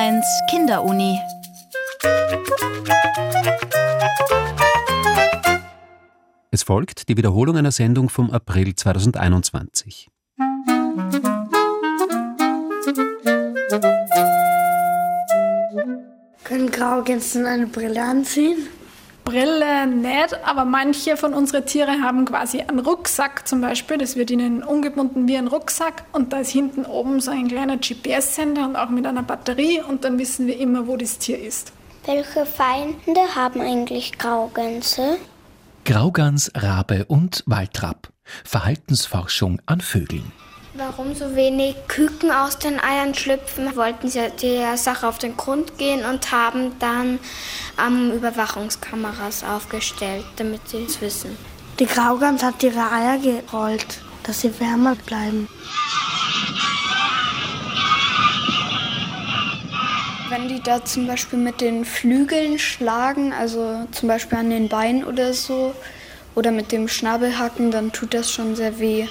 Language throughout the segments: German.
Ö1 Kinderuni. Es folgt die Wiederholung einer Sendung vom April 2021. Können Graugänse eine Brille anziehen? Brille nicht, aber manche von unseren Tieren haben quasi einen Rucksack zum Beispiel. Das wird ihnen umgebunden wie ein Rucksack und da ist hinten oben so ein kleiner GPS-Sender und auch mit einer Batterie und dann wissen wir immer, wo das Tier ist. Welche Feinde haben eigentlich Graugänse? Graugans, Rabe und Waldrapp. Verhaltensforschung an Vögeln. Warum so wenig Küken aus den Eiern schlüpfen, wollten sie der Sache auf den Grund gehen und haben dann ähm, Überwachungskameras aufgestellt, damit sie es wissen. Die Graugans hat ihre Eier gerollt, dass sie wärmer bleiben. Wenn die da zum Beispiel mit den Flügeln schlagen, also zum Beispiel an den Beinen oder so, oder mit dem Schnabel hacken, dann tut das schon sehr weh.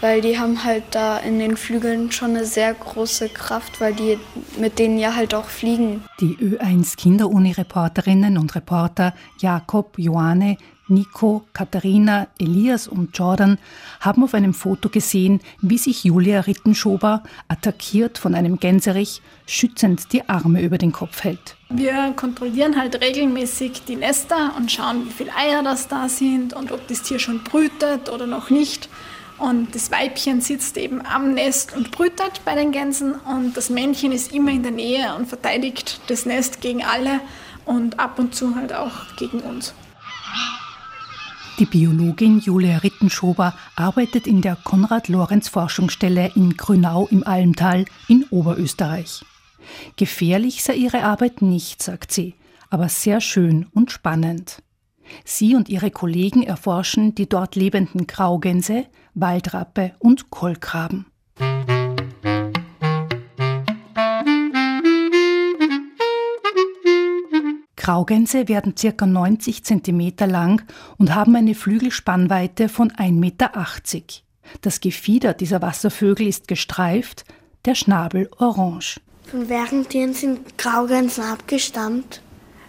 Weil die haben halt da in den Flügeln schon eine sehr große Kraft, weil die mit denen ja halt auch fliegen. Die Ö1 Kinderuni-Reporterinnen und Reporter Jakob, Joanne, Nico, Katharina, Elias und Jordan haben auf einem Foto gesehen, wie sich Julia Rittenschober, attackiert von einem Gänserich, schützend die Arme über den Kopf hält. Wir kontrollieren halt regelmäßig die Nester und schauen, wie viele Eier das da sind und ob das Tier schon brütet oder noch nicht. Und das Weibchen sitzt eben am Nest und brütet bei den Gänsen und das Männchen ist immer in der Nähe und verteidigt das Nest gegen alle und ab und zu halt auch gegen uns. Die Biologin Julia Rittenschober arbeitet in der Konrad-Lorenz-Forschungsstelle in Grünau im Almtal in Oberösterreich. Gefährlich sei ihre Arbeit nicht, sagt sie, aber sehr schön und spannend. Sie und ihre Kollegen erforschen die dort lebenden Graugänse, Waldrappe und Kolkraben. Graugänse werden ca. 90 cm lang und haben eine Flügelspannweite von 1,80 Meter. Das Gefieder dieser Wasservögel ist gestreift, der Schnabel orange. Von welchen Tieren sind Graugänse abgestammt?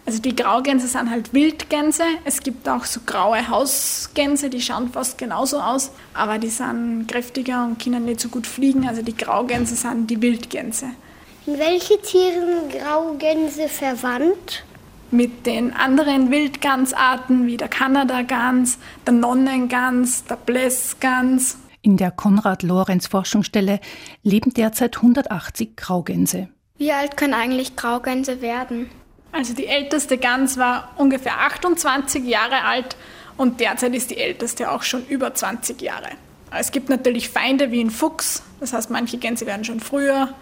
Also die Graugänse sind halt Wildgänse. Es gibt auch so graue Hausgänse, die schauen fast genauso aus, aber die sind kräftiger und können nicht so gut fliegen. Also die Graugänse sind die Wildgänse. In welche Tiere sind Graugänse verwandt? Mit den anderen Wildgansarten wie der Kanadagans, der Nonnengans, der Blässgans. In der Konrad-Lorenz-Forschungsstelle leben derzeit 180 Graugänse. Wie alt können eigentlich Graugänse werden? Also die älteste Gans war ungefähr 28 Jahre alt und derzeit ist die älteste auch schon über 20 Jahre. Es gibt natürlich Feinde wie ein Fuchs, das heißt manche Gänse werden schon früher,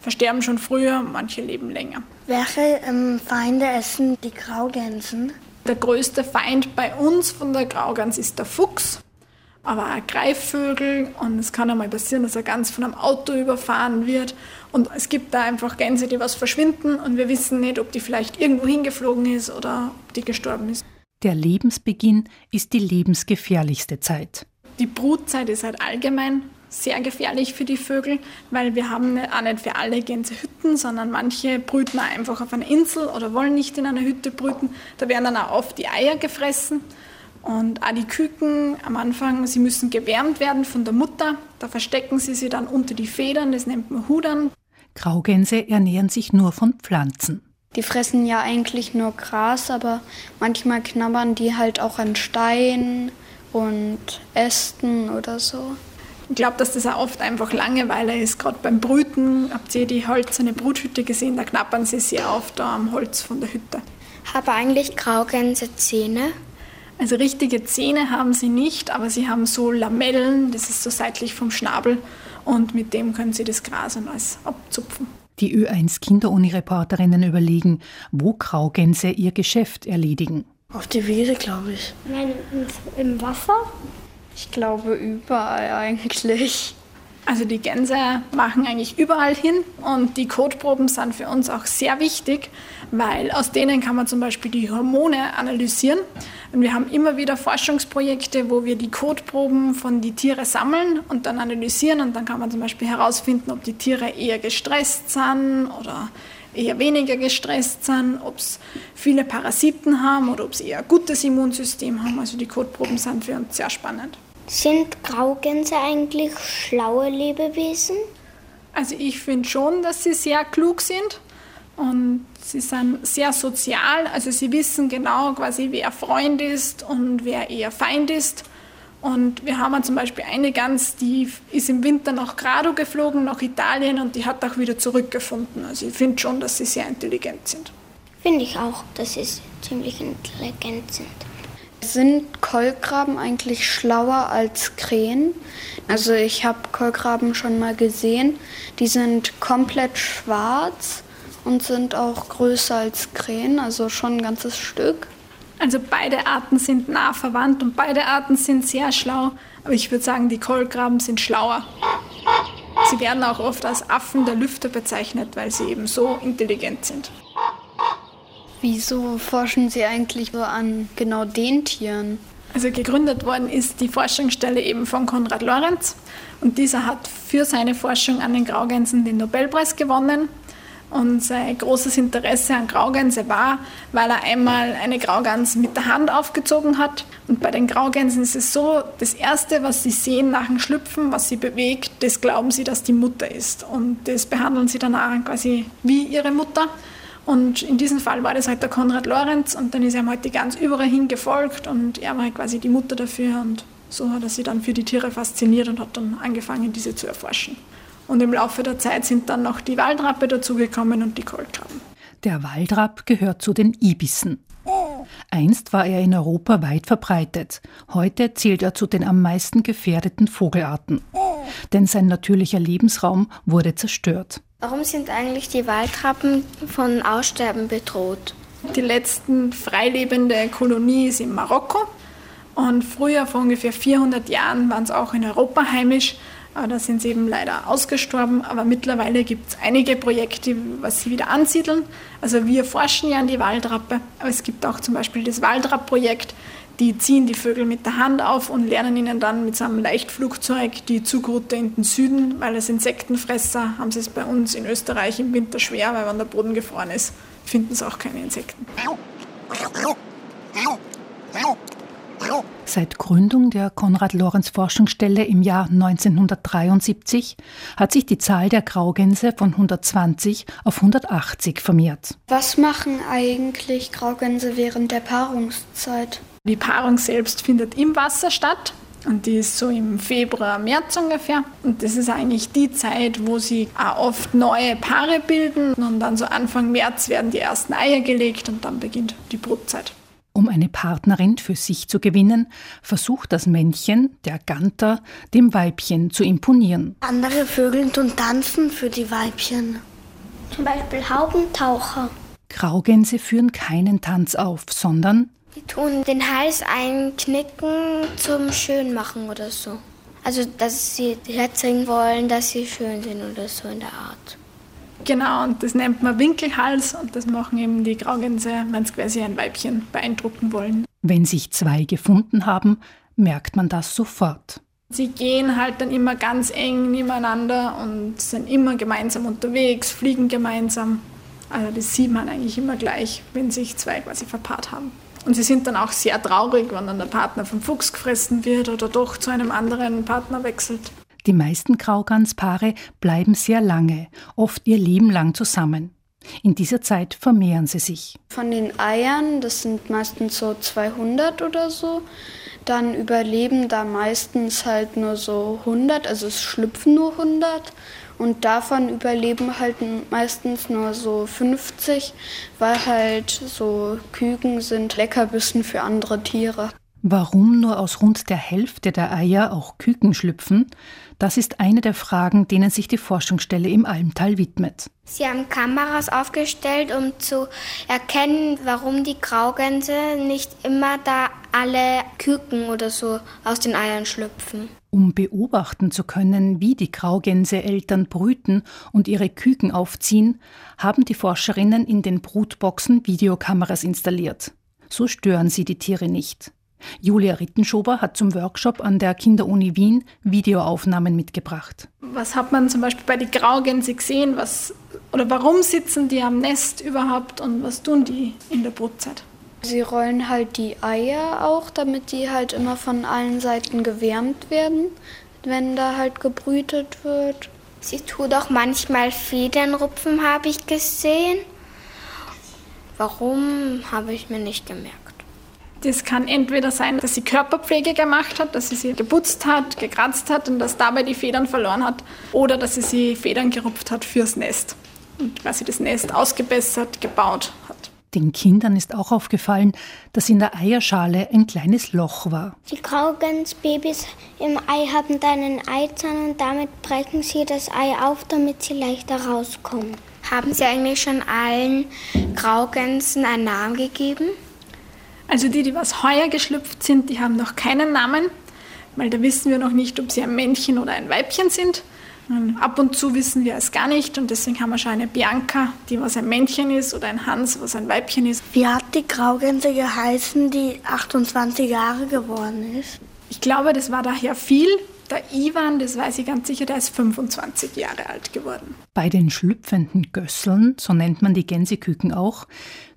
versterben schon früher, manche leben länger. Welche ähm, Feinde essen die Graugänsen? Der größte Feind bei uns von der Graugans ist der Fuchs aber auch Greifvögel und es kann einmal passieren, dass er ganz von einem Auto überfahren wird und es gibt da einfach Gänse, die was verschwinden und wir wissen nicht, ob die vielleicht irgendwo hingeflogen ist oder ob die gestorben ist. Der Lebensbeginn ist die lebensgefährlichste Zeit. Die Brutzeit ist halt allgemein sehr gefährlich für die Vögel, weil wir haben auch nicht für alle Gänse Hütten, sondern manche brüten einfach auf einer Insel oder wollen nicht in einer Hütte brüten. Da werden dann auch oft die Eier gefressen und auch die Küken am Anfang, sie müssen gewärmt werden von der Mutter. Da verstecken sie sie dann unter die Federn, das nennt man Hudern. Graugänse ernähren sich nur von Pflanzen. Die fressen ja eigentlich nur Gras, aber manchmal knabbern die halt auch an Steinen und Ästen oder so. Ich glaube, dass das auch oft einfach Langeweile ist, gerade beim Brüten. Habt ihr die holzerne Bruthütte gesehen? Da knappern sie sehr oft da am Holz von der Hütte. Haben eigentlich Graugänse Zähne? Also richtige Zähne haben sie nicht, aber sie haben so Lamellen, das ist so seitlich vom Schnabel und mit dem können sie das Gras und alles abzupfen. Die Ö1 Kinderuni-Reporterinnen überlegen, wo Graugänse ihr Geschäft erledigen. Auf der Wiese, glaube ich. Nein, im Wasser? Ich glaube überall eigentlich. Also die Gänse machen eigentlich überall hin und die Kotproben sind für uns auch sehr wichtig, weil aus denen kann man zum Beispiel die Hormone analysieren. Und wir haben immer wieder Forschungsprojekte, wo wir die Kotproben von den Tieren sammeln und dann analysieren und dann kann man zum Beispiel herausfinden, ob die Tiere eher gestresst sind oder eher weniger gestresst sind, ob sie viele Parasiten haben oder ob sie eher ein gutes Immunsystem haben. Also die Kotproben sind für uns sehr spannend. Sind Graugänse eigentlich schlaue Lebewesen? Also ich finde schon, dass sie sehr klug sind und sie sind sehr sozial. Also sie wissen genau quasi, wer Freund ist und wer eher Feind ist. Und wir haben zum Beispiel eine Gans, die ist im Winter nach Grado geflogen, nach Italien und die hat auch wieder zurückgefunden. Also ich finde schon, dass sie sehr intelligent sind. Finde ich auch, dass sie ziemlich intelligent sind. Sind Kolkraben eigentlich schlauer als Krähen? Also ich habe Kolkraben schon mal gesehen. Die sind komplett schwarz und sind auch größer als Krähen, also schon ein ganzes Stück. Also beide Arten sind nah verwandt und beide Arten sind sehr schlau. Aber ich würde sagen, die Kolkraben sind schlauer. Sie werden auch oft als Affen der Lüfte bezeichnet, weil sie eben so intelligent sind. Wieso forschen Sie eigentlich so an genau den Tieren? Also gegründet worden ist die Forschungsstelle eben von Konrad Lorenz und dieser hat für seine Forschung an den Graugänsen den Nobelpreis gewonnen. Und sein großes Interesse an Graugänse war, weil er einmal eine Graugans mit der Hand aufgezogen hat. Und bei den Graugänsen ist es so, das Erste, was sie sehen nach dem Schlüpfen, was sie bewegt, das glauben sie, dass die Mutter ist. Und das behandeln sie danach quasi wie ihre Mutter. Und in diesem Fall war das halt der Konrad Lorenz und dann ist er halt die Gans überall hin gefolgt und er war halt quasi die Mutter dafür und so hat er sich dann für die Tiere fasziniert und hat dann angefangen, diese zu erforschen. Und im Laufe der Zeit sind dann noch die Waldrappe dazugekommen und die Kolkraben. Der Waldrapp gehört zu den Ibissen. Einst war er in Europa weit verbreitet. Heute zählt er zu den am meisten gefährdeten Vogelarten. Denn sein natürlicher Lebensraum wurde zerstört. Warum sind eigentlich die Waldrappen von Aussterben bedroht? Die letzten freilebende Kolonie ist in Marokko. Und früher, vor ungefähr 400 Jahren, waren es auch in Europa heimisch. Aber da sind sie eben leider ausgestorben. Aber mittlerweile gibt es einige Projekte, was sie wieder ansiedeln. Also wir forschen ja an die Waldrappe. Aber es gibt auch zum Beispiel das Waldrapp-Projekt. Die ziehen die Vögel mit der Hand auf und lernen ihnen dann mit so einem Leichtflugzeug die Zugroute in den Süden, weil als Insektenfresser haben sie es bei uns in Österreich im Winter schwer, weil wenn der Boden gefroren ist, finden sie auch keine Insekten. Seit Gründung der Konrad-Lorenz-Forschungsstelle im Jahr 1973 hat sich die Zahl der Graugänse von 120 auf 180 vermehrt. Was machen eigentlich Graugänse während der Paarungszeit? Die Paarung selbst findet im Wasser statt. Und die ist so im Februar, März ungefähr. Und das ist eigentlich die Zeit, wo sie auch oft neue Paare bilden. Und dann so Anfang März werden die ersten Eier gelegt und dann beginnt die Brutzeit. Um eine Partnerin für sich zu gewinnen, versucht das Männchen, der Ganter, dem Weibchen zu imponieren. Andere Vögel tun tanzen für die Weibchen. Zum Beispiel Haubentaucher. Graugänse führen keinen Tanz auf, sondern die tun den Hals einknicken zum Schönmachen oder so. Also, dass sie herzeigen wollen, dass sie schön sind oder so in der Art. Genau, und das nennt man Winkelhals und das machen eben die Graugänse, wenn sie quasi ein Weibchen beeindrucken wollen. Wenn sich zwei gefunden haben, merkt man das sofort. Sie gehen halt dann immer ganz eng nebeneinander und sind immer gemeinsam unterwegs, fliegen gemeinsam. Also das sieht man eigentlich immer gleich, wenn sich zwei quasi verpaart haben. Und sie sind dann auch sehr traurig, wenn dann der Partner vom Fuchs gefressen wird oder doch zu einem anderen Partner wechselt. Die meisten Grauganspaare bleiben sehr lange, oft ihr Leben lang zusammen. In dieser Zeit vermehren sie sich. Von den Eiern, das sind meistens so 200 oder so, dann überleben da meistens halt nur so 100, also es schlüpfen nur 100 und davon überleben halt meistens nur so 50, weil halt so Küken sind Leckerbissen für andere Tiere. Warum nur aus rund der Hälfte der Eier auch Küken schlüpfen, das ist eine der Fragen, denen sich die Forschungsstelle im Almtal widmet. Sie haben Kameras aufgestellt, um zu erkennen, warum die Graugänse nicht immer da alle Küken oder so aus den Eiern schlüpfen. Um beobachten zu können, wie die Graugänseeltern brüten und ihre Küken aufziehen, haben die Forscherinnen in den Brutboxen Videokameras installiert. So stören sie die Tiere nicht. Julia Rittenschober hat zum Workshop an der Kinderuni Wien Videoaufnahmen mitgebracht. Was hat man zum Beispiel bei den Graugänse gesehen, was Oder warum sitzen die am Nest überhaupt und was tun die in der Brutzeit? Sie rollen halt die Eier auch, damit die halt immer von allen Seiten gewärmt werden, wenn da halt gebrütet wird. Sie tut auch manchmal Federn rupfen, habe ich gesehen. Warum, habe ich mir nicht gemerkt. Das kann entweder sein, dass sie Körperpflege gemacht hat, dass sie sie geputzt hat, gekratzt hat und dass dabei die Federn verloren hat, oder dass sie sie Federn gerupft hat fürs Nest und quasi das Nest ausgebessert, gebaut hat. Den Kindern ist auch aufgefallen, dass in der Eierschale ein kleines Loch war. Die Graugänsbabys im Ei haben dann einen Eizahn und damit brechen sie das Ei auf, damit sie leichter rauskommen. Haben Sie eigentlich schon allen Graugänsen einen Namen gegeben? Also die, die was heuer geschlüpft sind, die haben noch keinen Namen, weil da wissen wir noch nicht, ob sie ein Männchen oder ein Weibchen sind. Ab und zu wissen wir es gar nicht und deswegen haben wir schon eine Bianca, die was ein Männchen ist, oder ein Hans, was ein Weibchen ist. Wie hat die Graugänse geheißen, die 28 Jahre geworden ist? Ich glaube, das war daher viel. Der Ivan, das weiß ich ganz sicher, der ist 25 Jahre alt geworden. Bei den schlüpfenden Gösseln, so nennt man die Gänseküken auch,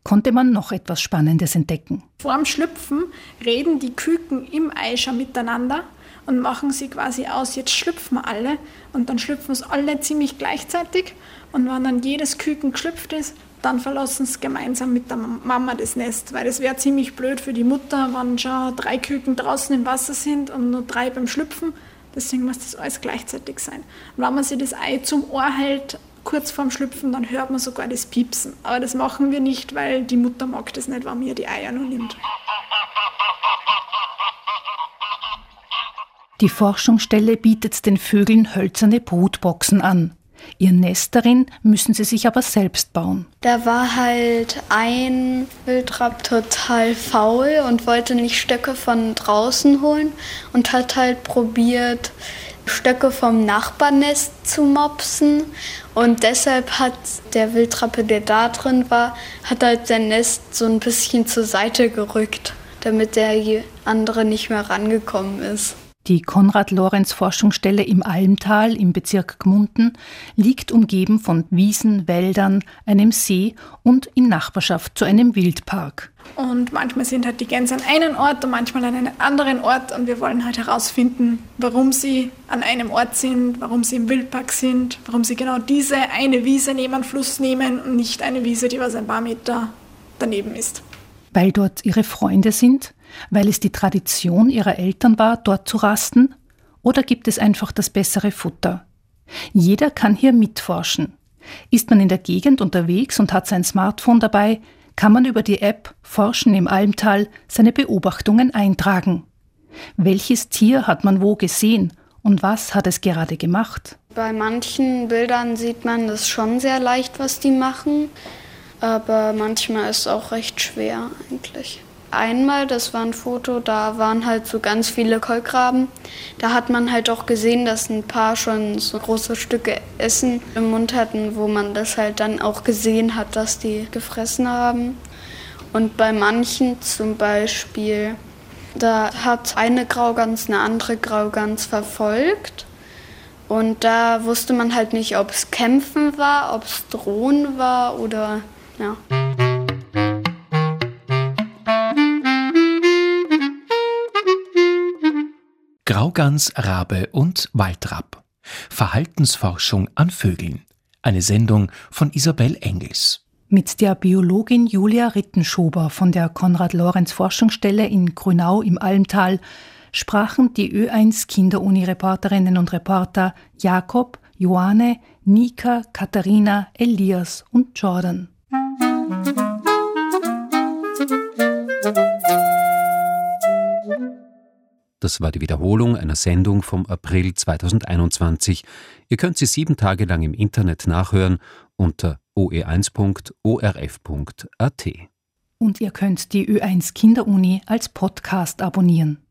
konnte man noch etwas Spannendes entdecken. Vor dem Schlüpfen reden die Küken im Ei schon miteinander und machen sie quasi aus, jetzt schlüpfen wir alle und dann schlüpfen es alle ziemlich gleichzeitig und wenn dann jedes Küken geschlüpft ist, dann verlassen sie gemeinsam mit der Mama das Nest, weil es wäre ziemlich blöd für die Mutter, wenn schon drei Küken draußen im Wasser sind und nur drei beim Schlüpfen. Deswegen muss das alles gleichzeitig sein. Und wenn man sich das Ei zum Ohr hält, kurz vorm Schlüpfen, dann hört man sogar das Piepsen. Aber das machen wir nicht, weil die Mutter mag das nicht, wenn man ihr die Eier nur nimmt. Die Forschungsstelle bietet den Vögeln hölzerne Brutboxen an. Ihr Nest darin müssen sie sich aber selbst bauen. Da war halt ein Wildrapp total faul und wollte nicht Stöcke von draußen holen und hat halt probiert, Stöcke vom Nachbarnest zu mopsen. Und deshalb hat der Wildrappe, der da drin war, hat halt sein Nest so ein bisschen zur Seite gerückt, damit der andere nicht mehr rangekommen ist. Die Konrad-Lorenz-Forschungsstelle im Almtal im Bezirk Gmunden liegt umgeben von Wiesen, Wäldern, einem See und in Nachbarschaft zu einem Wildpark. Und manchmal sind halt die Gänse an einem Ort und manchmal an einem anderen Ort und wir wollen halt herausfinden, warum sie an einem Ort sind, warum sie im Wildpark sind, warum sie genau diese eine Wiese neben einem Fluss nehmen und nicht eine Wiese, die was ein paar Meter daneben ist. Weil dort ihre Freunde sind? Weil es die Tradition ihrer Eltern war, dort zu rasten? Oder gibt es einfach das bessere Futter? Jeder kann hier mitforschen. Ist man in der Gegend unterwegs und hat sein Smartphone dabei, kann man über die App Forschen im Almtal seine Beobachtungen eintragen. Welches Tier hat man wo gesehen und was hat es gerade gemacht? Bei manchen Bildern sieht man das schon sehr leicht, was die machen, aber manchmal ist es auch recht schwer eigentlich einmal, das war ein Foto, da waren halt so ganz viele Kolkraben. Da hat man halt auch gesehen, dass ein paar schon so große Stücke Essen im Mund hatten, wo man das halt dann auch gesehen hat, dass die gefressen haben. Und bei manchen zum Beispiel, da hat eine Graugans eine andere Graugans verfolgt. Und da wusste man halt nicht, ob es Kämpfen war, ob es Drohen war oder ja. Graugans, Rabe und Waldrapp. Verhaltensforschung an Vögeln. Eine Sendung von Isabel Engels. Mit der Biologin Julia Rittenschober von der Konrad-Lorenz-Forschungsstelle in Grünau im Almtal sprachen die Ö1 Kinderuni-Reporterinnen und Reporter Jakob, Joanne, Nika, Katharina, Elias und Jordan. Das war die Wiederholung einer Sendung vom April 2021. Ihr könnt sie sieben Tage lang im Internet nachhören unter oe1.orf.at. Und ihr könnt die Ö1 Kinderuni als Podcast abonnieren.